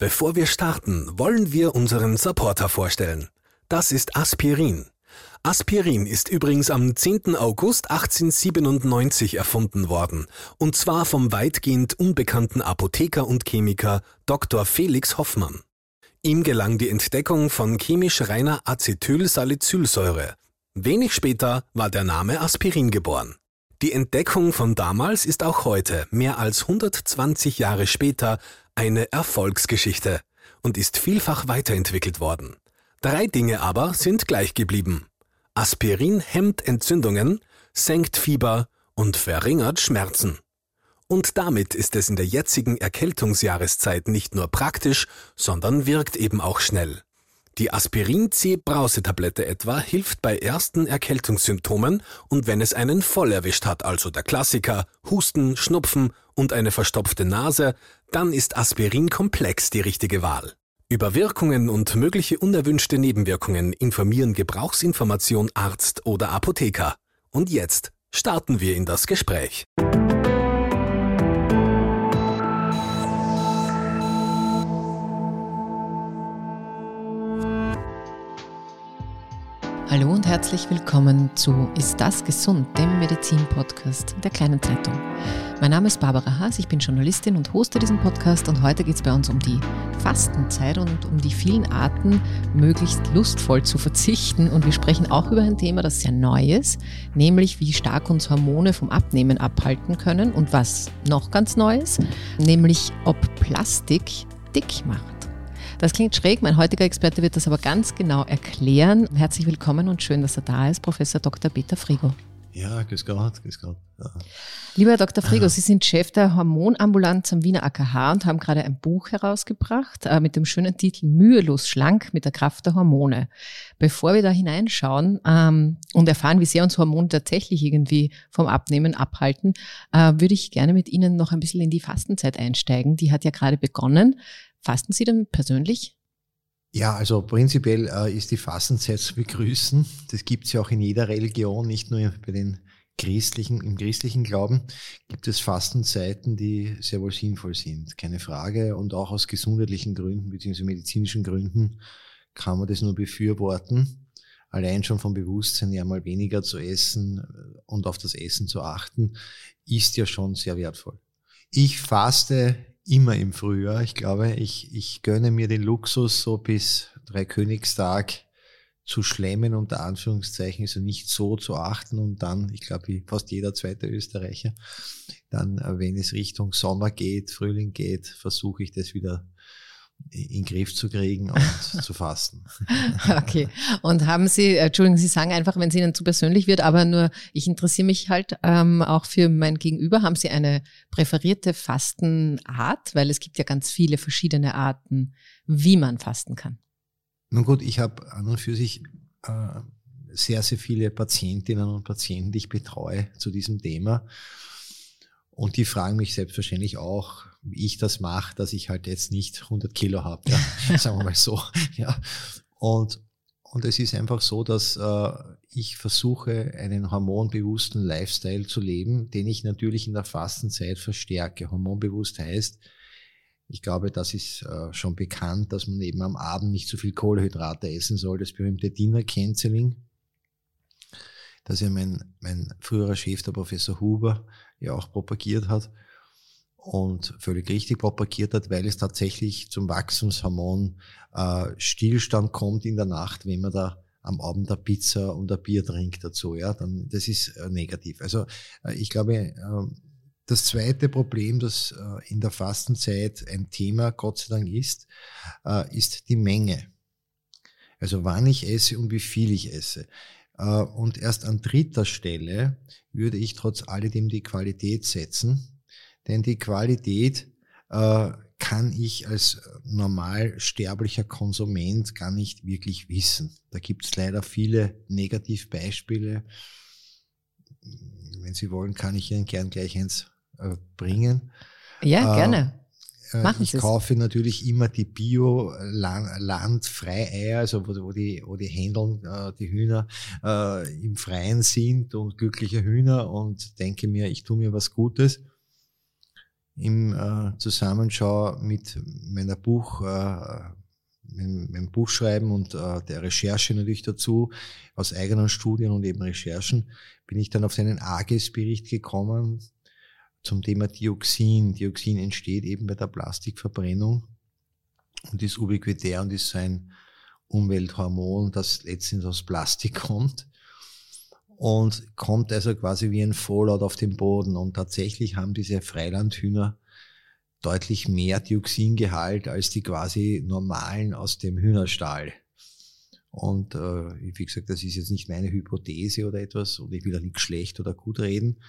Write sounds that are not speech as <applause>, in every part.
Bevor wir starten, wollen wir unseren Supporter vorstellen. Das ist Aspirin. Aspirin ist übrigens am 10. August 1897 erfunden worden, und zwar vom weitgehend unbekannten Apotheker und Chemiker Dr. Felix Hoffmann. Ihm gelang die Entdeckung von chemisch reiner Acetylsalicylsäure. Wenig später war der Name Aspirin geboren. Die Entdeckung von damals ist auch heute, mehr als 120 Jahre später, eine Erfolgsgeschichte und ist vielfach weiterentwickelt worden. Drei Dinge aber sind gleich geblieben. Aspirin hemmt Entzündungen, senkt Fieber und verringert Schmerzen. Und damit ist es in der jetzigen Erkältungsjahreszeit nicht nur praktisch, sondern wirkt eben auch schnell. Die Aspirin-C-Brausetablette etwa hilft bei ersten Erkältungssymptomen und wenn es einen voll erwischt hat, also der Klassiker Husten, Schnupfen und eine verstopfte Nase, dann ist Aspirin komplex die richtige Wahl. Über Wirkungen und mögliche unerwünschte Nebenwirkungen informieren Gebrauchsinformation Arzt oder Apotheker. Und jetzt starten wir in das Gespräch. Hallo und herzlich willkommen zu Ist das gesund, dem Medizin-Podcast der kleinen Zeitung. Mein Name ist Barbara Haas, ich bin Journalistin und hoste diesen Podcast und heute geht es bei uns um die Fastenzeit und um die vielen Arten, möglichst lustvoll zu verzichten. Und wir sprechen auch über ein Thema, das sehr neu ist, nämlich wie stark uns Hormone vom Abnehmen abhalten können und was noch ganz neu ist, nämlich ob Plastik dick macht. Das klingt schräg, mein heutiger Experte wird das aber ganz genau erklären. Herzlich willkommen und schön, dass er da ist, Professor Dr. Peter Frigo. Ja, grüß Gott, grüß Gott. Ja. Lieber Herr Dr. Frigo, Sie sind Chef der Hormonambulanz am Wiener AKH und haben gerade ein Buch herausgebracht äh, mit dem schönen Titel Mühelos schlank mit der Kraft der Hormone. Bevor wir da hineinschauen ähm, und erfahren, wie sehr uns Hormone tatsächlich irgendwie vom Abnehmen abhalten, äh, würde ich gerne mit Ihnen noch ein bisschen in die Fastenzeit einsteigen. Die hat ja gerade begonnen. Fasten Sie denn persönlich? Ja, also prinzipiell äh, ist die Fastenzeit zu begrüßen. Das gibt es ja auch in jeder Religion, nicht nur bei den christlichen, im christlichen Glauben gibt es Fastenzeiten, die sehr wohl sinnvoll sind, keine Frage. Und auch aus gesundheitlichen Gründen bzw. medizinischen Gründen kann man das nur befürworten. Allein schon vom Bewusstsein ja mal weniger zu essen und auf das Essen zu achten, ist ja schon sehr wertvoll. Ich faste immer im Frühjahr. Ich glaube, ich, ich gönne mir den Luxus, so bis Dreikönigstag zu schlemmen, unter Anführungszeichen, also nicht so zu achten und dann, ich glaube, wie fast jeder zweite Österreicher, dann, äh, wenn es Richtung Sommer geht, Frühling geht, versuche ich das wieder in den Griff zu kriegen und <laughs> zu fasten. Okay. Und haben Sie, äh, Entschuldigung, Sie sagen einfach, wenn es Ihnen zu persönlich wird, aber nur, ich interessiere mich halt ähm, auch für mein Gegenüber. Haben Sie eine präferierte Fastenart? Weil es gibt ja ganz viele verschiedene Arten, wie man fasten kann. Nun gut, ich habe an und für sich äh, sehr, sehr viele Patientinnen und Patienten, die ich betreue zu diesem Thema. Und die fragen mich selbstverständlich auch, wie ich das mache, dass ich halt jetzt nicht 100 Kilo habe, ja, <laughs> sagen wir mal so. Ja. Und, und es ist einfach so, dass äh, ich versuche, einen hormonbewussten Lifestyle zu leben, den ich natürlich in der Fastenzeit verstärke. Hormonbewusst heißt, ich glaube, das ist äh, schon bekannt, dass man eben am Abend nicht so viel Kohlenhydrate essen soll, das berühmte Dinner Canceling das ja mein, mein früherer Chef, der Professor Huber, ja auch propagiert hat und völlig richtig propagiert hat, weil es tatsächlich zum Wachstumshormon äh, Stillstand kommt in der Nacht, wenn man da am Abend der Pizza und ein Bier trinkt dazu, ja, dann das ist äh, negativ. Also äh, ich glaube, äh, das zweite Problem, das äh, in der Fastenzeit ein Thema Gott sei Dank ist, äh, ist die Menge. Also wann ich esse und wie viel ich esse. Äh, und erst an dritter Stelle würde ich trotz alledem die Qualität setzen, denn die Qualität äh, kann ich als normal sterblicher Konsument gar nicht wirklich wissen. Da gibt es leider viele Negativbeispiele. Wenn Sie wollen, kann ich Ihnen gern gleich eins äh, bringen. Ja, gerne. Äh, Machen ich kaufe natürlich immer die Bio-Landfreieier, also wo, wo, die, wo die Händeln, äh, die Hühner äh, im Freien sind und glückliche Hühner und denke mir, ich tue mir was Gutes. Im äh, Zusammenschau mit meiner Buch, äh, meinem Buchschreiben und äh, der Recherche natürlich dazu, aus eigenen Studien und eben Recherchen, bin ich dann auf einen AGES-Bericht gekommen zum Thema Dioxin. Dioxin entsteht eben bei der Plastikverbrennung und ist ubiquitär und ist ein Umwelthormon, das letztendlich aus Plastik <laughs> kommt und kommt also quasi wie ein Fallout auf den Boden. Und tatsächlich haben diese Freilandhühner deutlich mehr Dioxingehalt als die quasi normalen aus dem Hühnerstall. Und äh, wie gesagt, das ist jetzt nicht meine Hypothese oder etwas, und ich will da nicht schlecht oder gut reden,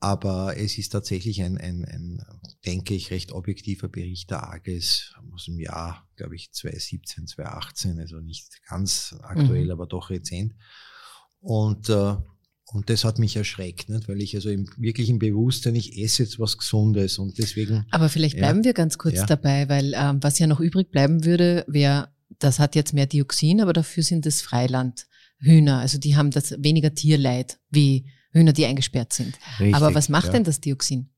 aber es ist tatsächlich ein, ein, ein denke ich, recht objektiver Bericht der AGES aus dem Jahr, glaube ich, 2017, 2018, also nicht ganz aktuell, mhm. aber doch rezent. Und, äh, und das hat mich erschreckt, nicht? weil ich also im wirklichen Bewusstsein, ich esse jetzt was Gesundes und deswegen. Aber vielleicht bleiben ja, wir ganz kurz ja. dabei, weil ähm, was ja noch übrig bleiben würde, wäre, das hat jetzt mehr Dioxin, aber dafür sind es Freilandhühner. Also die haben das weniger Tierleid wie Hühner, die eingesperrt sind. Richtig, aber was macht ja. denn das Dioxin?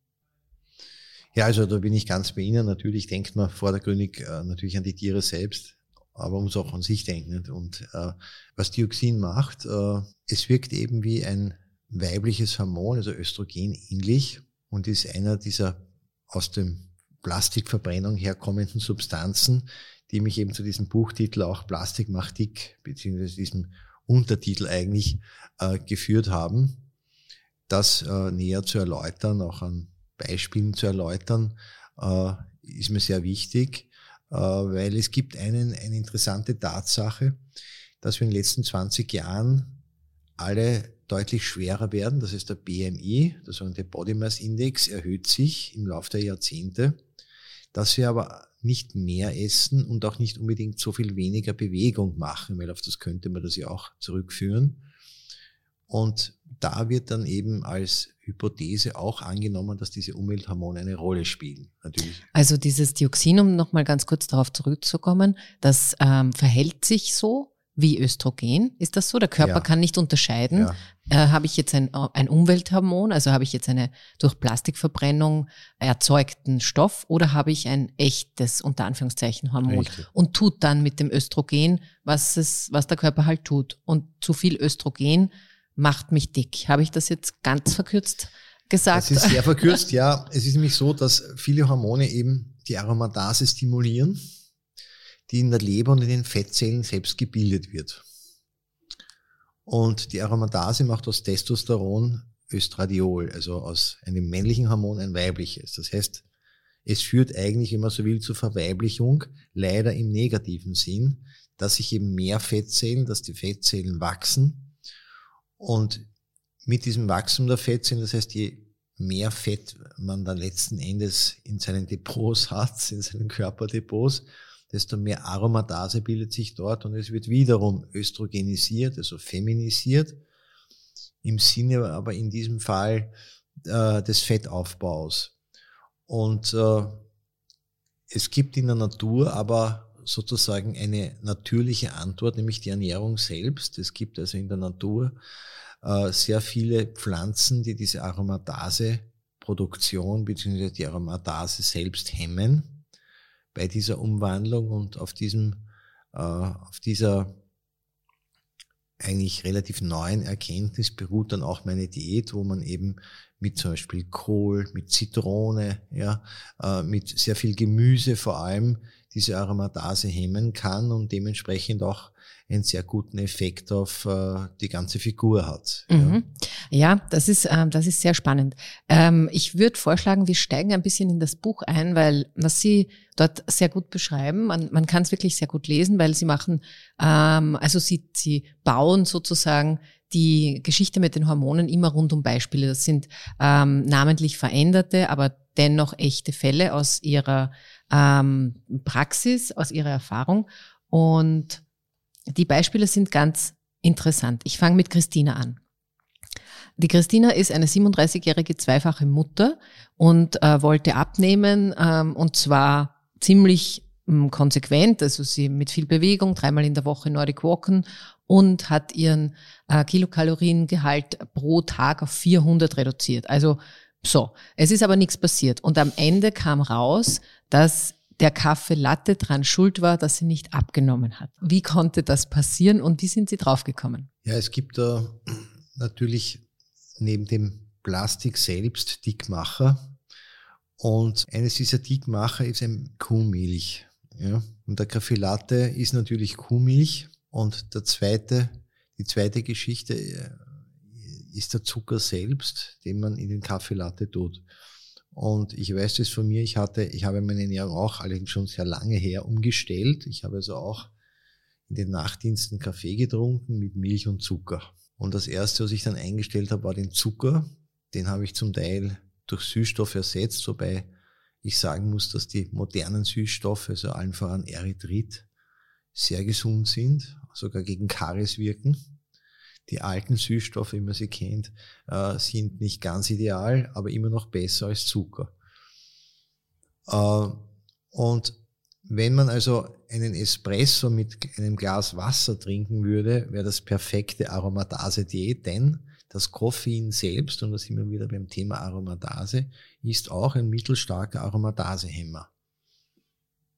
Ja, also da bin ich ganz bei Ihnen. Natürlich denkt man vordergründig äh, natürlich an die Tiere selbst aber muss auch an sich denken. Und äh, was Dioxin macht, äh, es wirkt eben wie ein weibliches Hormon, also Östrogen ähnlich und ist einer dieser aus dem Plastikverbrennung herkommenden Substanzen, die mich eben zu diesem Buchtitel auch Plastik macht dick, beziehungsweise diesem Untertitel eigentlich äh, geführt haben. Das äh, näher zu erläutern, auch an Beispielen zu erläutern, äh, ist mir sehr wichtig. Äh, weil es gibt einen, eine interessante Tatsache, dass wir in den letzten 20 Jahren alle deutlich schwerer werden. Das heißt, der BMI, der sogenannte Body Mass Index, erhöht sich im Laufe der Jahrzehnte. Dass wir aber nicht mehr essen und auch nicht unbedingt so viel weniger Bewegung machen, weil auf das könnte man das ja auch zurückführen. Und da wird dann eben als Hypothese auch angenommen, dass diese Umwelthormone eine Rolle spielen. Natürlich. Also dieses Dioxin, um nochmal ganz kurz darauf zurückzukommen, das ähm, verhält sich so wie Östrogen. Ist das so? Der Körper ja. kann nicht unterscheiden. Ja. Äh, habe ich jetzt ein, ein Umwelthormon, also habe ich jetzt eine durch Plastikverbrennung erzeugten Stoff oder habe ich ein echtes, unter Anführungszeichen, Hormon Richtig. und tut dann mit dem Östrogen, was es, was der Körper halt tut. Und zu viel Östrogen macht mich dick. Habe ich das jetzt ganz verkürzt gesagt? Das ist sehr verkürzt, ja. Es ist nämlich so, dass viele Hormone eben die Aromatase stimulieren, die in der Leber und in den Fettzellen selbst gebildet wird. Und die Aromatase macht aus Testosteron Östradiol, also aus einem männlichen Hormon ein weibliches. Das heißt, es führt eigentlich, wenn man so will, zur Verweiblichung, leider im negativen Sinn, dass sich eben mehr Fettzellen, dass die Fettzellen wachsen und mit diesem Wachstum der Fettzellen, das heißt, je mehr Fett man dann letzten Endes in seinen Depots <laughs> hat, in seinen Körperdepots, desto mehr Aromatase bildet sich dort und es wird wiederum östrogenisiert, also feminisiert, im Sinne aber in diesem Fall äh, des Fettaufbaus. Und äh, es gibt in der Natur aber sozusagen eine natürliche Antwort, nämlich die Ernährung selbst. Es gibt also in der Natur äh, sehr viele Pflanzen, die diese Aromatase-Produktion bzw. die Aromatase selbst hemmen bei dieser Umwandlung und auf diesem, äh, auf dieser eigentlich relativ neuen Erkenntnis beruht dann auch meine Diät, wo man eben mit zum Beispiel Kohl, mit Zitrone, ja, äh, mit sehr viel Gemüse vor allem diese Aromatase hemmen kann und dementsprechend auch einen sehr guten Effekt auf äh, die ganze Figur hat. Mhm. Ja. das ist ähm, das ist sehr spannend. Ähm, ich würde vorschlagen, wir steigen ein bisschen in das Buch ein, weil was Sie dort sehr gut beschreiben, man, man kann es wirklich sehr gut lesen, weil Sie machen, ähm, also Sie Sie bauen sozusagen die Geschichte mit den Hormonen immer rund um Beispiele. Das sind ähm, namentlich veränderte, aber dennoch echte Fälle aus ihrer ähm, Praxis, aus ihrer Erfahrung. Und die Beispiele sind ganz interessant. Ich fange mit Christina an. Die Christina ist eine 37-jährige zweifache Mutter und äh, wollte abnehmen ähm, und zwar ziemlich ähm, konsequent, also sie mit viel Bewegung, dreimal in der Woche Nordic Walken und hat ihren äh, Kilokaloriengehalt pro Tag auf 400 reduziert. Also So, es ist aber nichts passiert. Und am Ende kam raus, dass der Kaffee Latte dran schuld war, dass sie nicht abgenommen hat. Wie konnte das passieren und wie sind Sie draufgekommen? Ja, es gibt da natürlich neben dem Plastik selbst Dickmacher. Und eines dieser Dickmacher ist ein Kuhmilch. Ja? Und der Kaffee Latte ist natürlich Kuhmilch. Und der zweite, die zweite Geschichte äh, ist der Zucker selbst, den man in den Kaffee Latte tut. Und ich weiß das von mir, ich hatte, ich habe meine Ernährung auch allerdings schon sehr lange her umgestellt. Ich habe also auch in den Nachtdiensten Kaffee getrunken mit Milch und Zucker. Und das erste, was ich dann eingestellt habe, war den Zucker. Den habe ich zum Teil durch Süßstoff ersetzt, wobei ich sagen muss, dass die modernen Süßstoffe, also allen voran Erythrit, sehr gesund sind, sogar gegen Karies wirken. Die alten Süßstoffe, wie man sie kennt, äh, sind nicht ganz ideal, aber immer noch besser als Zucker. Äh, und wenn man also einen Espresso mit einem Glas Wasser trinken würde, wäre das perfekte Aromatase-Diät, denn das Koffein selbst, und da sind wir wieder beim Thema Aromatase, ist auch ein mittelstarker Aromatasehemmer.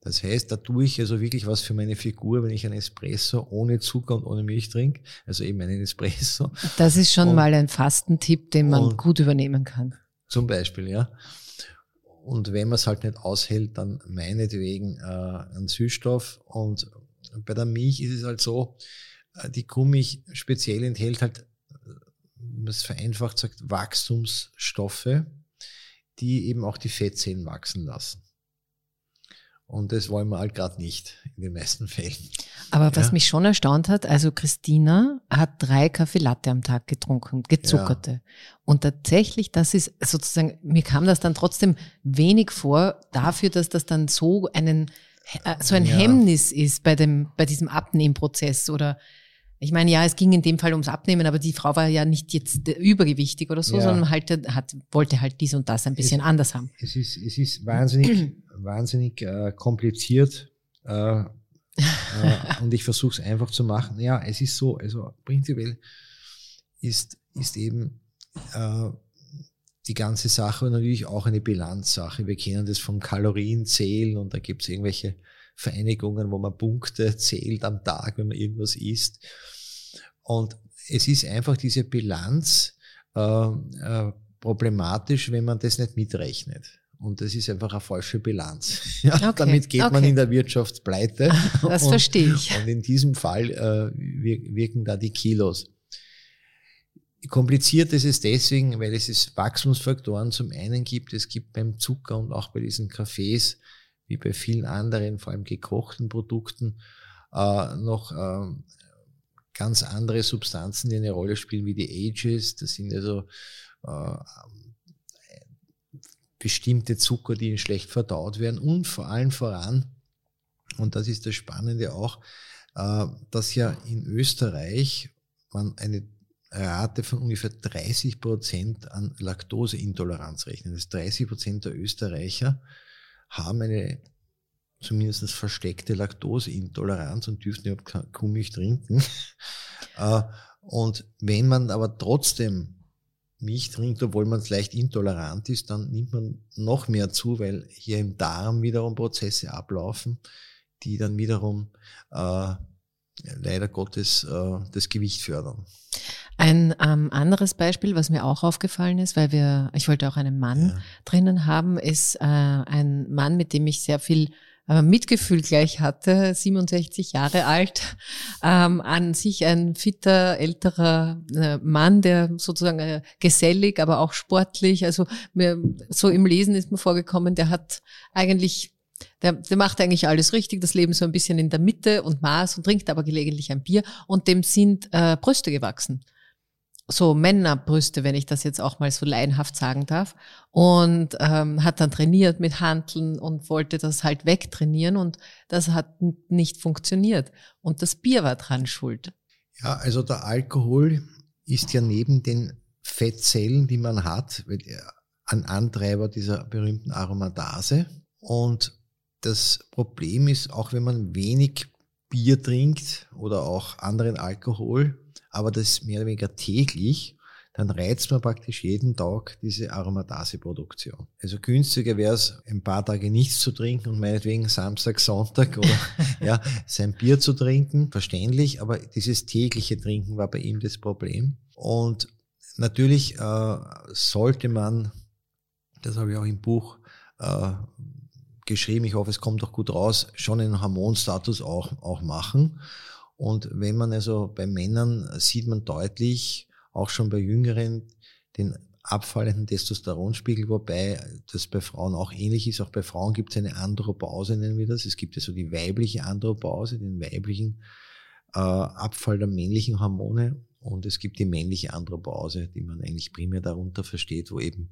Das heißt, da tue ich also wirklich was für meine Figur, wenn ich einen Espresso ohne Zucker und ohne Milch trinke, also eben einen <laughs> Espresso. Das ist schon und, mal ein Fastentipp, den man gut übernehmen kann. Zum Beispiel, ja. Und wenn man es halt nicht aushält, dann meinetwegen äh, ein Süßstoff. Und bei der Milch ist es halt so, äh, die Kuhmilch speziell enthält halt, wenn man es vereinfacht sagt, Wachstumsstoffe, die eben auch die Fettzellen wachsen lassen. Und das wollen wir halt gerade nicht in den meisten Fällen. Aber was ja. mich schon erstaunt hat, also Christina hat drei Kaffee Latte am Tag getrunken, gezuckerte. Ja. Und tatsächlich, das ist sozusagen, mir kam das dann trotzdem wenig vor dafür, dass das dann so einen, äh, so ein ja. Hemmnis ist bei dem, bei diesem Abnehmprozess oder ich meine, ja, es ging in dem Fall ums Abnehmen, aber die Frau war ja nicht jetzt übergewichtig oder so, ja. sondern halt hat, wollte halt dies und das ein bisschen es, anders haben. Es ist, es ist wahnsinnig, <clears throat> wahnsinnig äh, kompliziert. Äh, äh, und ich versuche es einfach zu machen. Ja, es ist so, also prinzipiell ist, ist eben äh, die ganze Sache natürlich auch eine Bilanzsache. Wir kennen das vom Kalorienzählen und da gibt es irgendwelche Vereinigungen, wo man Punkte zählt am Tag, wenn man irgendwas isst. Und es ist einfach diese Bilanz äh, äh, problematisch, wenn man das nicht mitrechnet. Und das ist einfach eine falsche Bilanz. <laughs> Ja, okay, damit geht okay. man in der Wirtschaft pleite. <laughs> Das und, verstehe ich. Und in diesem Fall äh, wirken da die Kilos. Kompliziert ist es deswegen, weil es Wachstumsfaktoren zum einen gibt. Es gibt beim Zucker und auch bei diesen Kaffees wie bei vielen anderen, vor allem gekochten Produkten, äh, noch äh, ganz andere Substanzen, die eine Rolle spielen, wie die Ages. Das sind also äh, bestimmte Zucker, die schlecht verdaut werden und vor allem voran, und das ist das Spannende auch, äh, dass ja in Österreich man eine Rate von ungefähr 30 Prozent an Laktoseintoleranz rechnet. Das 30 Prozent der Österreicher haben eine zumindest versteckte Laktoseintoleranz und dürfen überhaupt Kuhmilch trinken. <laughs> Äh, und wenn man aber trotzdem Milch trinkt, obwohl man es leicht intolerant ist, dann nimmt man noch mehr zu, weil hier im Darm wiederum Prozesse ablaufen, die dann wiederum äh, leider Gottes äh, das Gewicht fördern. Ein ähm, anderes Beispiel, was mir auch aufgefallen ist, weil wir, ich wollte auch einen Mann ja. drinnen haben, ist äh, ein Mann, mit dem ich sehr viel äh, Mitgefühl gleich hatte, 67 Jahre alt, <laughs> ähm, an sich ein fitter, älterer äh, Mann, der sozusagen äh, gesellig, aber auch sportlich, also mir, so im Lesen ist mir vorgekommen, der hat eigentlich der, der macht eigentlich alles richtig, das Leben so ein bisschen in der Mitte und Maß und trinkt aber gelegentlich ein Bier und dem sind äh, Brüste gewachsen so Männerbrüste, wenn ich das jetzt auch mal so laienhaft sagen darf. Und ähm, hat dann trainiert mit Handeln und wollte das halt wegtrainieren und das hat nicht funktioniert. Und das Bier war dran schuld. Ja, also der Alkohol ist ja neben den Fettzellen, die man hat, ein Antreiber dieser berühmten Aromatase. Und das Problem ist, auch wenn man wenig Bier trinkt oder auch anderen Alkohol, aber das mehr oder weniger täglich, dann reizt man praktisch jeden Tag diese Aromataseproduktion. Also günstiger wäre es, ein paar Tage nichts zu trinken und meinetwegen Samstag, Sonntag oder <laughs> ja, sein Bier zu trinken, verständlich, aber dieses tägliche Trinken war bei ihm das Problem. Und natürlich äh, sollte man, das habe ich auch im Buch äh, geschrieben, ich hoffe, es kommt auch gut raus, schon einen Hormonstatus auch, auch machen. Und wenn man also bei Männern sieht man deutlich, auch schon bei Jüngeren, den abfallenden Testosteronspiegel, wobei das bei Frauen auch ähnlich ist. Auch bei Frauen gibt es eine Andropause, nennen wir das. Es gibt ja so die weibliche Andropause, den weiblichen äh, Abfall der männlichen Hormone. Und es gibt die männliche Andropause, die man eigentlich primär darunter versteht, wo eben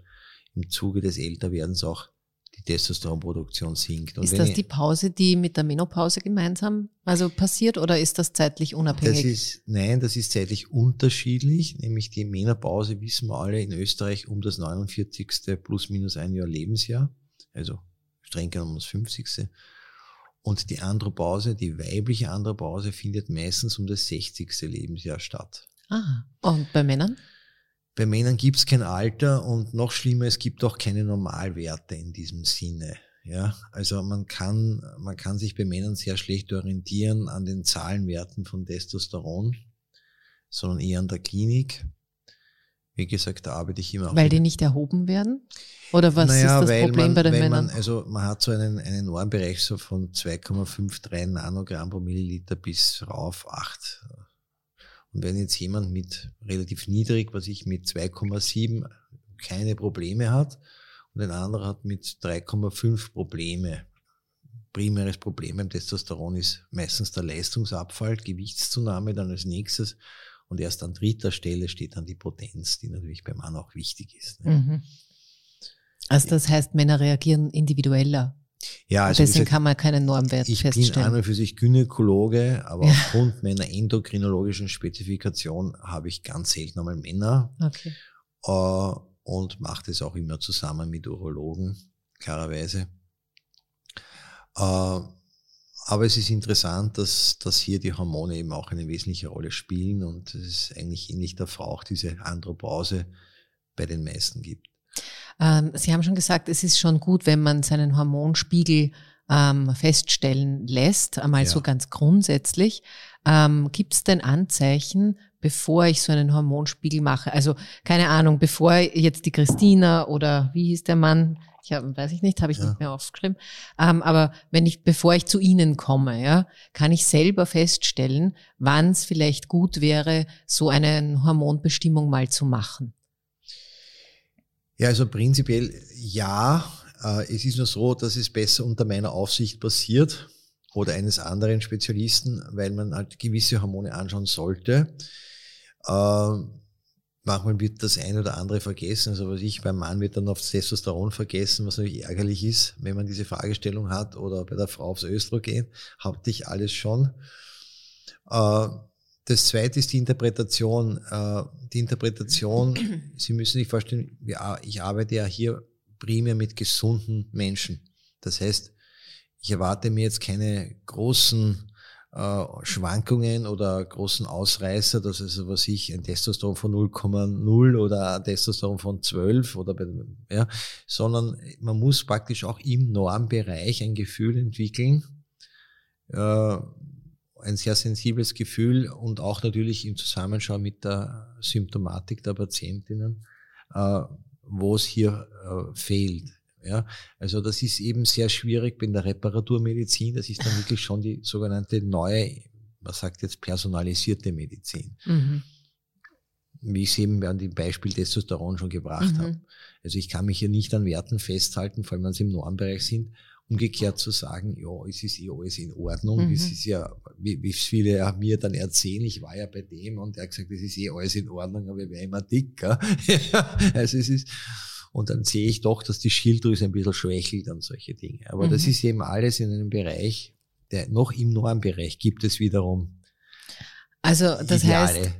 im Zuge des Älterwerdens auch die Testosteronproduktion sinkt. Und ist das die Pause, die mit der Menopause gemeinsam also passiert oder ist das zeitlich unabhängig? Das ist, nein, das ist zeitlich unterschiedlich, nämlich die Menopause wissen wir alle in Österreich um das 49. plus minus ein Jahr Lebensjahr, also streng genommen das 50. Und die Andropause, die weibliche Andropause findet meistens um das 60. Lebensjahr statt. Ah, und bei Männern? Bei Männern gibt es kein Alter und noch schlimmer, es gibt auch keine Normalwerte in diesem Sinne. Ja, also man kann, man kann sich bei Männern sehr schlecht orientieren an den Zahlenwerten von Testosteron, sondern eher an der Klinik. Wie gesagt, da arbeite ich immer auch. Weil die nicht erhoben werden? Oder was naja, ist das Problem man, bei den Männern? Man, also man hat so einen, einen Normbereich so von 2,53 Nanogramm pro Milliliter bis rauf 8 und wenn jetzt jemand mit relativ niedrig, was ich mit 2,7 keine Probleme hat und ein anderer hat mit 3,5 Probleme, primäres Problem beim Testosteron ist meistens der Leistungsabfall, Gewichtszunahme dann als nächstes und erst an dritter Stelle steht dann die Potenz, die natürlich beim Mann auch wichtig ist. Ne? Mhm. Also das heißt, Männer reagieren individueller ja, also deswegen gesagt, kann man keinen Normwert ich feststellen. Ich bin und für sich Gynäkologe, aber ja. aufgrund meiner endokrinologischen Spezifikation habe ich ganz selten einmal Männer. Okay. Äh, und mache das auch immer zusammen mit Urologen, klarerweise. Äh, aber es ist interessant, dass, dass hier die Hormone eben auch eine wesentliche Rolle spielen und es ist eigentlich ähnlich der Frau auch diese Andropause bei den meisten gibt. Ähm, Sie haben schon gesagt, es ist schon gut, wenn man seinen Hormonspiegel ähm, feststellen lässt, einmal ja. so ganz grundsätzlich. Ähm, Gibt es denn Anzeichen, bevor ich so einen Hormonspiegel mache? Also keine Ahnung, bevor jetzt die Christina oder wie hieß der Mann? Ich hab, weiß ich nicht, habe ich ja. nicht mehr aufgeschrieben. Ähm, aber wenn ich, bevor ich zu Ihnen komme, ja, kann ich selber feststellen, wann es vielleicht gut wäre, so eine Hormonbestimmung mal zu machen. Ja, also prinzipiell ja. Äh, es ist nur so, dass es besser unter meiner Aufsicht passiert oder eines anderen Spezialisten, weil man halt gewisse Hormone anschauen sollte. Ähm, manchmal wird das eine oder andere vergessen. Also was ich beim Mann wird dann aufs Testosteron vergessen, was natürlich ärgerlich ist, wenn man diese Fragestellung hat oder bei der Frau aufs Östrogen. Hatte ich alles schon. Das zweite ist die Interpretation. Äh, die Interpretation, <clears throat> Sie müssen sich vorstellen, ich arbeite ja hier primär mit gesunden Menschen. Das heißt, ich erwarte mir jetzt keine großen äh, Schwankungen oder großen Ausreißer, dass also was ich ein Testosteron von 0,0 oder ein Testosteron von 12 oder ja, sondern man muss praktisch auch im Normbereich ein Gefühl entwickeln, äh, ein sehr sensibles Gefühl und auch natürlich im Zusammenschau mit der Symptomatik der Patientinnen, äh, wo es hier äh, fehlt. Ja, also das ist eben sehr schwierig bei der Reparaturmedizin. Das ist dann <laughs> wirklich schon die sogenannte neue, man sagt jetzt personalisierte Medizin. Mhm. Wie ich es eben an dem Beispiel Testosteron schon gebracht mhm. habe. Also ich kann mich hier nicht an Werten festhalten, vor allem wenn sie im Normbereich sind umgekehrt zu sagen, ja, es ist eh alles in Ordnung. Mhm. Es ist ja, wie, wie viele mir dann erzählen, ich war ja bei dem und er hat gesagt, es ist eh alles in Ordnung, aber ich wäre immer dicker. <laughs> also es ist, und dann sehe ich doch, dass die Schilddrüse ein bisschen schwächelt und solche Dinge. Aber mhm. das ist eben alles in einem Bereich, der noch im Normbereich gibt es wiederum Also das heißt,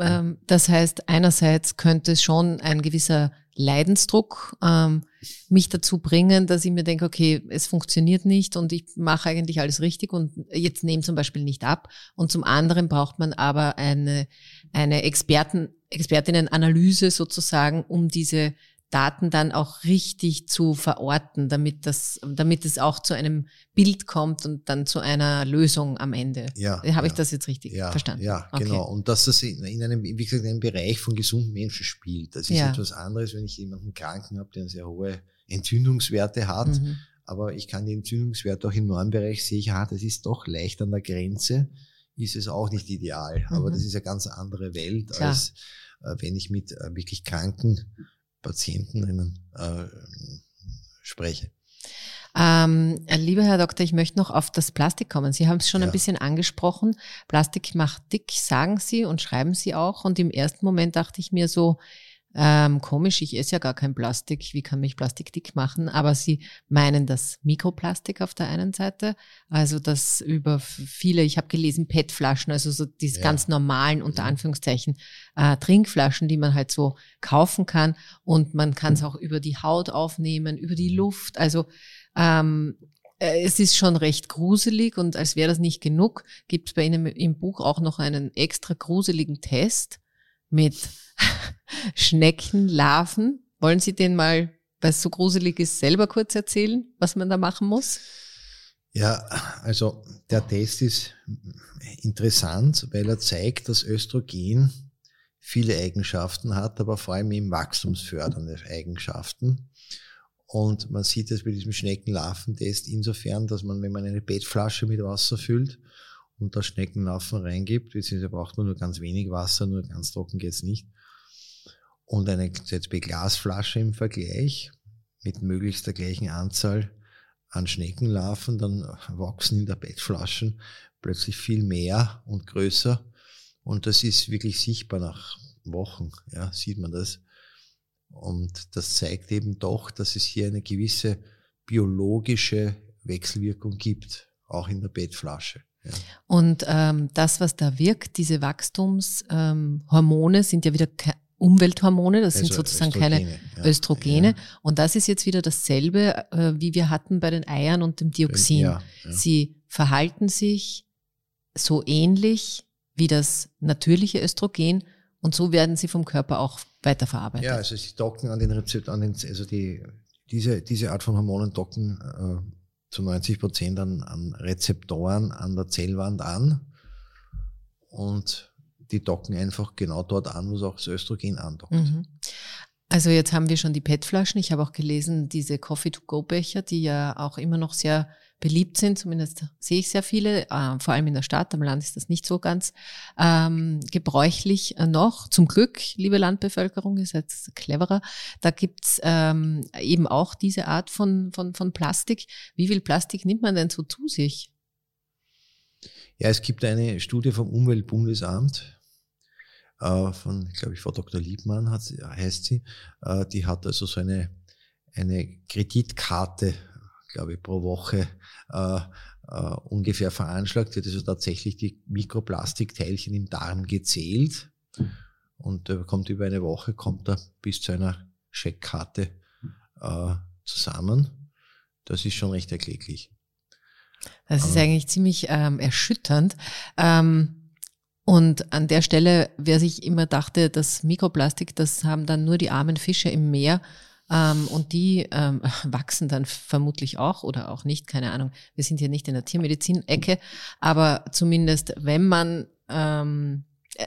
ähm, das heißt, einerseits könnte es schon ein gewisser Leidensdruck ähm, mich dazu bringen, dass ich mir denke, okay, es funktioniert nicht und ich mache eigentlich alles richtig und jetzt nehme zum Beispiel nicht ab. Und zum anderen braucht man aber eine, eine Experten, Expertinnenanalyse sozusagen, um diese Daten dann auch richtig zu verorten, damit das, damit es auch zu einem Bild kommt und dann zu einer Lösung am Ende. Ja. Habe ich das jetzt richtig ja, verstanden? Ja, okay. genau. Und dass das in, in, einem, wie gesagt, in einem Bereich von gesunden Menschen spielt. Das ist ja. etwas anderes, wenn ich jemanden Kranken habe, der eine sehr hohe Entzündungswerte hat. Mhm. Aber ich kann die Entzündungswerte auch im Normbereich sehe ich, ah, das ist doch leicht an der Grenze, ist es auch nicht ideal. Mhm. Aber das ist eine ganz andere Welt, Klar. als äh, wenn ich mit äh, wirklich kranken Patientinnen äh, spreche. Ähm, lieber Herr Doktor, ich möchte noch auf das Plastik kommen. Sie haben es schon ja. ein bisschen angesprochen. Plastik macht dick, sagen Sie und schreiben Sie auch. Und im ersten Moment dachte ich mir so, ähm, komisch, ich esse ja gar kein Plastik, wie kann mich Plastik dick machen? Aber sie meinen das Mikroplastik auf der einen Seite, also das über viele, ich habe gelesen, PET-Flaschen, also so diese ja. ganz normalen, unter mhm. Anführungszeichen, äh, Trinkflaschen, die man halt so kaufen kann und man kann es auch über die Haut aufnehmen, über die Luft, also ähm, äh, es ist schon recht gruselig und als wäre das nicht genug, gibt es bei Ihnen im Buch auch noch einen extra gruseligen Test mit Schneckenlarven. Wollen Sie den mal, weil es so gruselig ist, selber kurz erzählen, was man da machen muss? Ja, also der Test ist interessant, weil er zeigt, dass Östrogen viele Eigenschaften hat, aber vor allem eben wachstumsfördernde Eigenschaften. Und man sieht es bei diesem Schneckenlarventest insofern, dass man, wenn man eine Bettflasche mit Wasser füllt und da Schneckenlarven reingibt, beziehungsweise braucht man nur ganz wenig Wasser, nur ganz trocken geht's nicht, und eine ZB-Glasflasche im Vergleich mit möglichst der gleichen Anzahl an Schneckenlarven, dann wachsen in der Bettflaschen plötzlich viel mehr und größer. Und das ist wirklich sichtbar nach Wochen, ja, sieht man das. Und das zeigt eben doch, dass es hier eine gewisse biologische Wechselwirkung gibt, auch in der Bettflasche. Ja. Und ähm, das, was da wirkt, diese Wachstumshormone ähm, sind ja wieder Umwelthormone, das also sind sozusagen Östrogene, keine ja, Östrogene. Ja. Und das ist jetzt wieder dasselbe, äh, wie wir hatten bei den Eiern und dem Dioxin. Ja, Sie verhalten sich so ähnlich wie das natürliche Östrogen und so werden sie vom Körper auch weiterverarbeitet. Ja, also sie docken an den Rezeptoren, also die, diese, diese Art von Hormonen docken äh, zu 90 Prozent an, an Rezeptoren an der Zellwand an und die docken einfach genau dort an, wo es auch das Östrogen andockt. Mhm. Also jetzt haben wir schon die PET-Flaschen. Ich habe auch gelesen, diese Coffee-to-go-Becher, die ja auch immer noch sehr beliebt sind. Zumindest sehe ich sehr viele, äh, vor allem in der Stadt. Am Land ist das nicht so ganz ähm, gebräuchlich noch. Zum Glück, liebe Landbevölkerung, ihr seid cleverer. Da gibt's ähm, eben auch diese Art von, von, von Plastik. Wie viel Plastik nimmt man denn so zu sich? Ja, es gibt eine Studie vom Umweltbundesamt, äh, von, glaube ich, Frau Dr. Liebmann hat, heißt sie, äh, die hat also so eine, eine Kreditkarte, glaube ich, pro Woche äh, äh, ungefähr veranschlagt. Hat also tatsächlich die Mikroplastikteilchen im Darm gezählt und äh, kommt über eine Woche, kommt er bis zu einer Scheckkarte äh, zusammen. Das ist schon recht erkläglich. Das ist eigentlich ziemlich ähm, erschütternd. Ähm, und an der Stelle, wer sich immer dachte, das Mikroplastik, das haben dann nur die armen Fische im Meer ähm, und die ähm, <laughs> wachsen dann vermutlich auch oder auch nicht, keine Ahnung. Wir sind hier nicht in der Tiermedizin-Ecke, aber zumindest wenn man, ähm,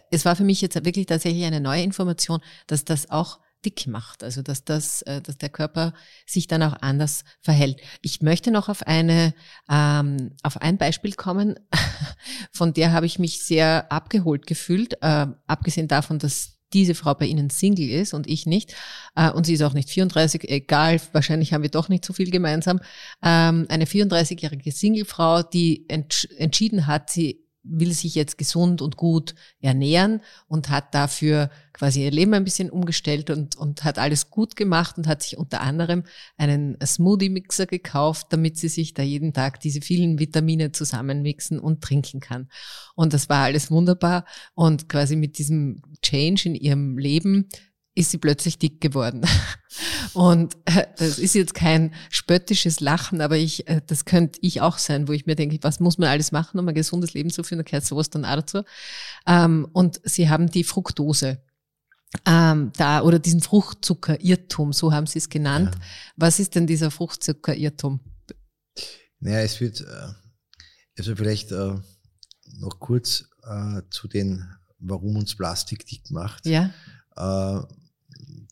es war für mich jetzt wirklich tatsächlich eine neue Information, dass das auch dick macht, also dass das, äh, dass der Körper sich dann auch anders verhält. Ich möchte noch auf eine, ähm, auf ein Beispiel kommen, <laughs> von der habe ich mich sehr abgeholt gefühlt, äh, abgesehen davon, dass diese Frau bei Ihnen Single ist und ich nicht. Äh, und sie ist auch nicht 34, egal, wahrscheinlich haben wir doch nicht so viel gemeinsam. Ähm, eine 34-jährige Singlefrau, die entsch entschieden hat, sie will sich jetzt gesund und gut ernähren und hat dafür quasi ihr Leben ein bisschen umgestellt und, und hat alles gut gemacht und hat sich unter anderem einen Smoothie-Mixer gekauft, damit sie sich da jeden Tag diese vielen Vitamine zusammenmixen und trinken kann. Und das war alles wunderbar und quasi mit diesem Change in ihrem Leben ist sie plötzlich dick geworden. <laughs> Und äh, das ist jetzt kein spöttisches Lachen, aber ich, äh, das könnte ich auch sein, wo ich mir denke, was muss man alles machen, um ein gesundes Leben zu führen, da gehört sowas dann auch dazu. Ähm, und sie haben die Fructose. Ähm, da oder diesen Fruchtzuckerirrtum, so haben sie es genannt. Ja. Was ist denn dieser Fruchtzuckerirrtum? Naja, es wird, äh, also vielleicht äh, noch kurz äh, zu den, warum uns Plastik dick macht. Ja.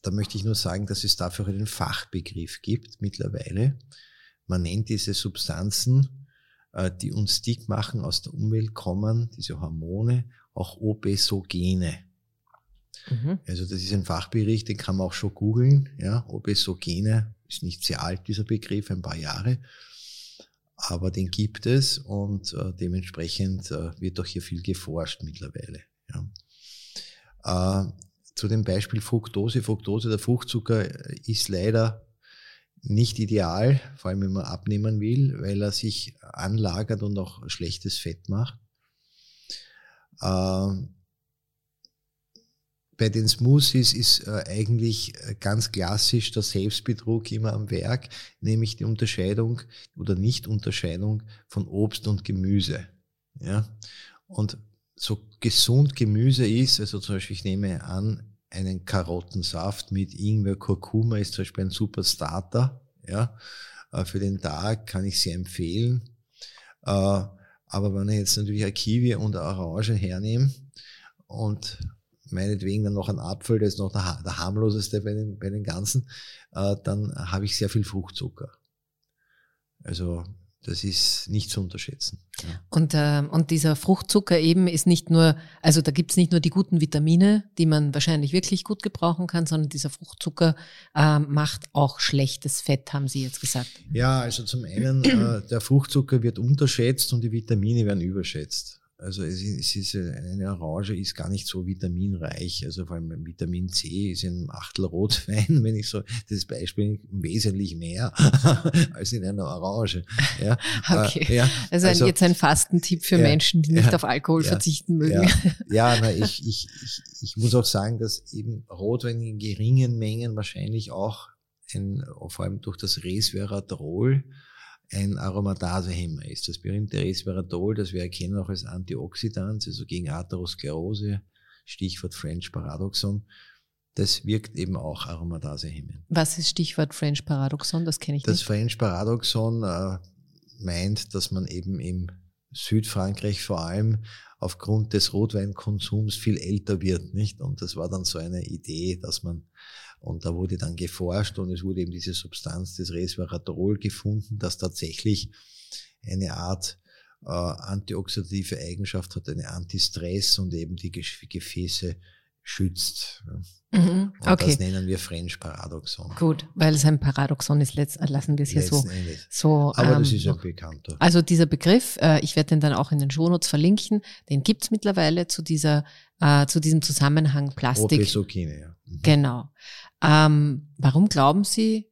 Da möchte ich nur sagen, dass es dafür einen Fachbegriff gibt mittlerweile. Man nennt diese Substanzen, äh, die uns dick machen, aus der Umwelt kommen, diese Hormone, auch Obesogene. Mhm. Also das ist ein Fachbericht, den kann man auch schon googeln. Ja, Obesogene ist nicht sehr alt, dieser Begriff, ein paar Jahre. Aber den gibt es und äh, dementsprechend äh, wird auch hier viel geforscht mittlerweile. Ja. Äh, zu dem Beispiel Fructose. Fructose, der Fruchtzucker, ist leider nicht ideal, vor allem wenn man abnehmen will, weil er sich anlagert und auch schlechtes Fett macht. Ähm, bei den Smoothies ist äh, eigentlich ganz klassisch der Selbstbetrug immer am Werk, nämlich die Unterscheidung oder Nicht-Unterscheidung von Obst und Gemüse. Ja? Und so gesund Gemüse ist, also zum Beispiel, ich nehme an, einen Karottensaft mit Ingwer, Kurkuma ist zum Beispiel ein super Starter. Ja, äh, für den Tag kann ich sehr empfehlen. Äh, aber wenn ich jetzt natürlich eine Kiwi und eine Orange hernehme und meinetwegen dann noch ein Apfel, das ist noch der, der harmloseste bei den, bei den ganzen, äh, dann habe ich sehr viel Fruchtzucker. Also das ist nicht zu unterschätzen. Ja. Und, äh, und dieser Fruchtzucker eben ist nicht nur, also da gibt's nicht nur die guten Vitamine, die man wahrscheinlich wirklich gut gebrauchen kann, sondern dieser Fruchtzucker äh, macht auch schlechtes Fett, haben Sie jetzt gesagt. Ja, also zum einen, äh, der Fruchtzucker wird unterschätzt und die Vitamine werden überschätzt. Also es ist, eine Orange ist gar nicht so vitaminreich. Also vor allem Vitamin C ist in einem Achtel Rotwein, <laughs> wenn ich so das Beispiel wesentlich mehr <laughs> als in einer Orange. Ja, <laughs> okay. Äh, ja, also, also jetzt ein Fastentipp für ja, Menschen, die nicht auf Alkohol verzichten mögen. Ja, na, ich, ich, ich, ich muss auch sagen, dass eben Rotwein in geringen Mengen wahrscheinlich auch ein, vor allem durch das Resveratrol ein Aromatasehemmer ist. Das berühmte Resveratrol, das wir erkennen auch als Antioxidant, also gegen Atherosklerose, Stichwort French Paradoxon, das wirkt eben auch Aromatasehemmend. Was ist Stichwort French Paradoxon? Das kenne ich das nicht. Das French Paradoxon äh, meint, dass man eben im Südfrankreich vor allem aufgrund des Rotweinkonsums viel älter wird, nicht? Und das war dann so eine Idee, dass man und da wurde dann geforscht und es wurde eben diese Substanz des Resveratrol gefunden, das tatsächlich eine Art äh, antioxidative Eigenschaft hat, eine Antistress und eben die Gefäße schützt. Mhm, okay. das nennen wir French Paradoxon. Gut, weil es ein Paradoxon ist, lassen wir es hier so. so. Aber ähm, das ist ja bekannter. Also dieser Begriff, äh, ich werde den dann auch in den Shownotes verlinken, den gibt es mittlerweile zu dieser, äh, zu diesem Zusammenhang Plastik. Obesogene, ja. Mhm. Genau. Ähm, warum glauben Sie,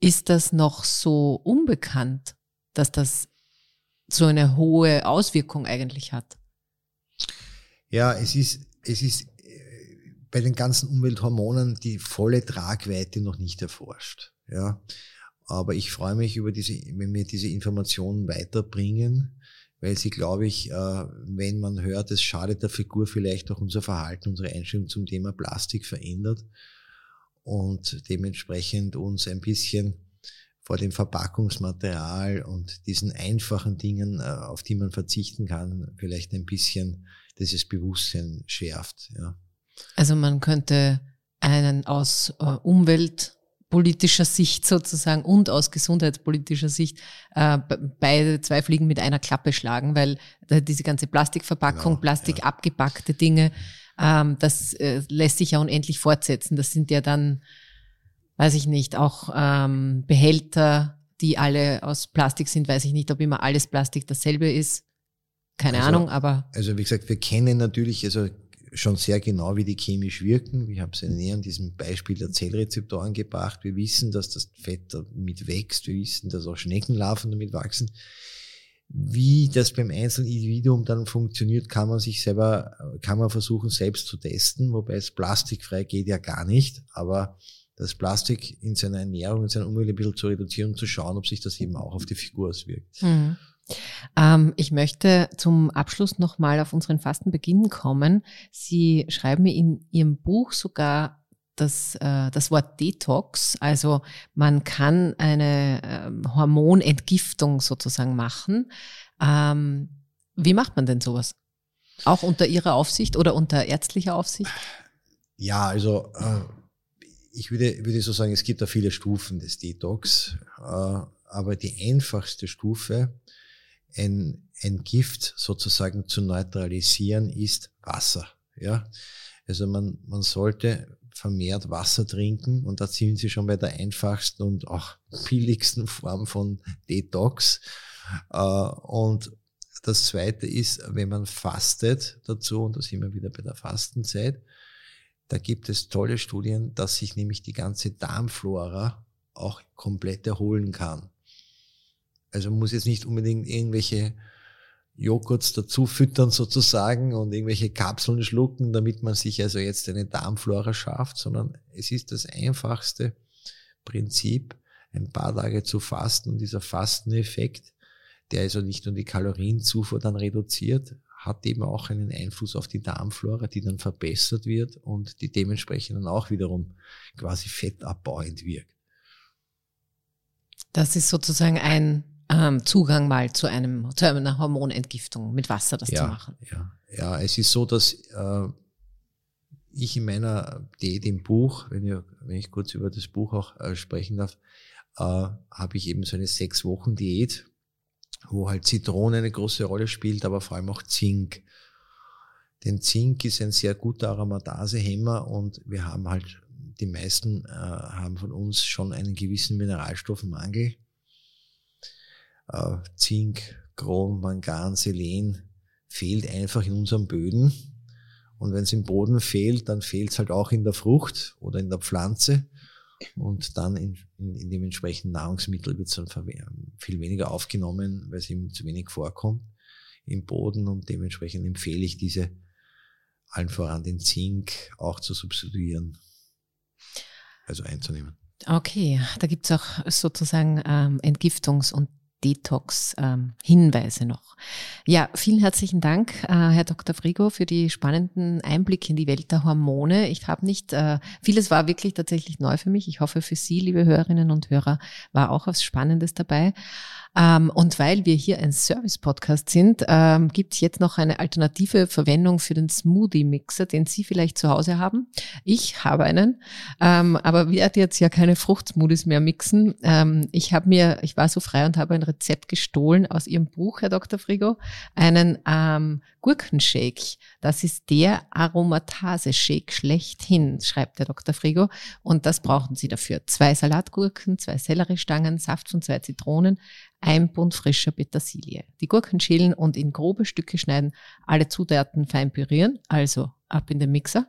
ist das noch so unbekannt, dass das so eine hohe Auswirkung eigentlich hat? Ja, es ist, es ist äh, bei den ganzen Umwelthormonen die volle Tragweite noch nicht erforscht. Ja. Aber ich freue mich über diese, wenn wir diese Informationen weiterbringen, weil sie, glaube ich, äh, wenn man hört, es schadet der Figur vielleicht auch unser Verhalten, unsere Einstellung zum Thema Plastik verändert und dementsprechend uns ein bisschen vor dem Verpackungsmaterial und diesen einfachen Dingen, äh, auf die man verzichten kann, vielleicht ein bisschen dieses Bewusstsein schärft. Ja. Also man könnte einen aus äh, umweltpolitischer Sicht sozusagen und aus gesundheitspolitischer Sicht äh, beide zwei Fliegen mit einer Klappe schlagen, weil diese ganze Plastikverpackung, genau, Plastik ja. abgepackte Dinge, ähm, das äh, lässt sich ja unendlich fortsetzen. Das sind ja dann, weiß ich nicht, auch ähm, Behälter, die alle aus Plastik sind, weiß ich nicht, ob immer alles Plastik dasselbe ist. keine also, Ahnung, aber. Also wie gesagt, wir kennen natürlich also schon sehr genau, wie die chemisch wirken. Ich habe es ja näher an diesem Beispiel der Zellrezeptoren gebracht. Wir wissen, dass das Fett damit wächst. Wir wissen, dass auch Schneckenlarven damit wachsen. Wie das beim einzelnen Individuum dann funktioniert, kann man sich selber, kann man versuchen selbst zu testen, wobei es plastikfrei geht ja gar nicht, aber das Plastik in seiner Ernährung, in seiner Umwelt ein bisschen zu reduzieren und zu schauen, ob sich das eben auch auf die Figur auswirkt. Mhm. Ähm, ich möchte zum Abschluss nochmal auf unseren Fastenbeginn kommen. Sie schreiben mir in Ihrem Buch sogar das, äh, das Wort Detox. Also man kann eine ähm, Hormonentgiftung sozusagen machen. Ähm, wie macht man denn sowas? Auch unter Ihrer Aufsicht oder unter ärztlicher Aufsicht? Ja, also äh, ich würde, würde so sagen, es gibt da viele Stufen des Detox, äh, aber die einfachste Stufe, ein, ein Gift sozusagen zu neutralisieren, ist Wasser. Ja, also man, man sollte vermehrt Wasser trinken und da sind sie schon bei der einfachsten und auch billigsten Form von Detox. Äh, und das zweite ist, wenn man fastet dazu, und da sind wir wieder bei der Fastenzeit, da gibt es tolle Studien, dass sich nämlich die ganze Darmflora auch komplett erholen kann. Also muss jetzt nicht unbedingt irgendwelche Joghurts dazu füttern sozusagen und irgendwelche Kapseln schlucken, damit man sich also jetzt eine Darmflora schafft, sondern es ist das einfachste Prinzip, ein paar Tage zu fasten und dieser Fasteneffekt, der also nicht nur die Kalorienzufuhr dann reduziert, hat eben auch einen Einfluss auf die Darmflora, die dann verbessert wird und die dementsprechend dann auch wiederum quasi fettabbauend wirkt. Das ist sozusagen ein ähm, Zugang mal zu einem zu einer Hormonentgiftung mit Wasser das ja, zu machen. Ja, ja, es ist so, dass äh, ich in meiner Diät im Buch, wenn ich, wenn ich kurz über das Buch auch äh, sprechen darf, äh, habe ich eben so eine sechs Wochen Diät, wo halt Zitrone eine große Rolle spielt, aber vor allem auch Zink. Denn Zink ist ein sehr guter Aromatasehemmer und wir haben halt, die meisten äh, haben von uns schon einen gewissen Mineralstoffmangel äh, Zink, Chrom, Mangan, Selen fehlt einfach in unseren Böden. Und wenn es im Boden fehlt, dann fehlt es halt auch in der Frucht oder in der Pflanze. Und dann in, in, in dem entsprechenden Nahrungsmittel wird es dann viel weniger aufgenommen, weil es eben zu wenig vorkommt im Boden. Und dementsprechend empfehle ich diese allen voran den Zink auch zu substituieren, also einzunehmen. Okay, da gibt es auch sozusagen ähm, Entgiftungs- und Detox-Hinweise ähm, noch. Ja, vielen herzlichen Dank, äh, Herr Dr. Frigo, für die spannenden Einblicke in die Welt der Hormone. Ich habe nicht, äh, vieles war wirklich tatsächlich neu für mich. Ich hoffe, für Sie, liebe Hörerinnen und Hörer, war auch was Spannendes dabei. Ähm, und weil wir hier ein Service-Podcast sind, ähm, gibt es jetzt noch eine alternative Verwendung für den Smoothie-Mixer, den Sie vielleicht zu Hause haben. Ich habe einen, ähm, aber werde jetzt ja keine Fruchtsmoothies mehr mixen. Ähm, ich habe mir, ich war so frei und habe ein Rezept gestohlen aus Ihrem Buch, Herr Dr. Frigo, einen ähm, Gurkenshake. Das ist der Aromatase-Shake schlechthin, schreibt der Dr. Frigo. Und das brauchen Sie dafür. Zwei Salatgurken, zwei Selleriestangen, Saft von zwei Zitronen, ein Bund frischer Petersilie. Die Gurken schälen und in grobe Stücke schneiden, alle Zutaten fein pürieren, also ab in den Mixer,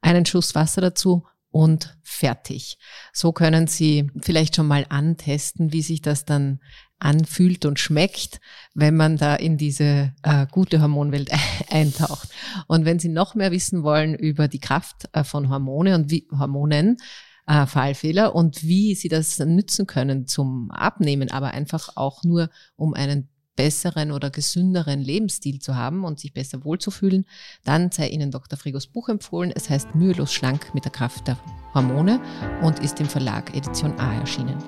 einen Schuss Wasser dazu und fertig. So können Sie vielleicht schon mal antesten, wie sich das dann anfühlt und schmeckt, wenn man da in diese äh, gute Hormonwelt <laughs> eintaucht. Und wenn Sie noch mehr wissen wollen über die Kraft äh, von Hormone und wie, Hormonen, äh, Fallfehler und wie sie das nützen können zum Abnehmen, aber einfach auch nur, um einen besseren oder gesünderen Lebensstil zu haben und sich besser wohlzufühlen, dann sei Ihnen Dr. Frigos Buch empfohlen. Es heißt Mühelos schlank mit der Kraft der Hormone und ist im Verlag Edition A erschienen.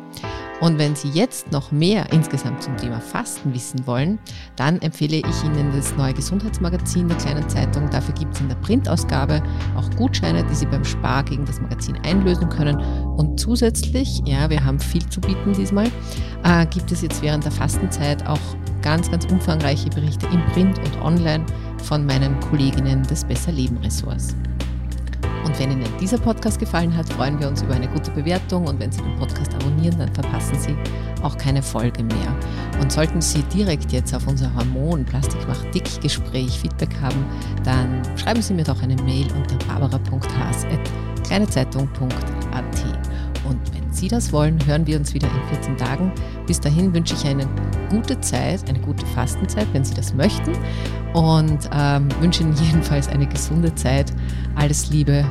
Und wenn Sie jetzt noch mehr insgesamt zum Thema Fasten wissen wollen, dann empfehle ich Ihnen das neue Gesundheitsmagazin der kleinen Zeitung. Dafür gibt es in der Printausgabe auch Gutscheine, die Sie beim Spar gegen das Magazin einlösen können. Und zusätzlich, ja, wir haben viel zu bieten diesmal, äh, gibt es jetzt während der Fastenzeit auch ganz, ganz umfangreiche Berichte im Print und online von meinen Kolleginnen des Besser Leben Ressorts. Und wenn Ihnen dieser Podcast gefallen hat, freuen wir uns über eine gute Bewertung und wenn Sie den Podcast abonnieren, dann verpassen Sie auch keine Folge mehr. Und sollten Sie direkt jetzt auf unser Hormon Plastik macht dick Gespräch Feedback haben, dann schreiben Sie mir doch eine Mail unter barbara.haas.kleinezeitung.at. Und wenn Sie das wollen, hören wir uns wieder in 14 Tagen. Bis dahin wünsche ich eine gute Zeit, eine gute Fastenzeit, wenn Sie das möchten. Und ähm, wünsche Ihnen <laughs> jedenfalls eine gesunde Zeit. Alles Liebe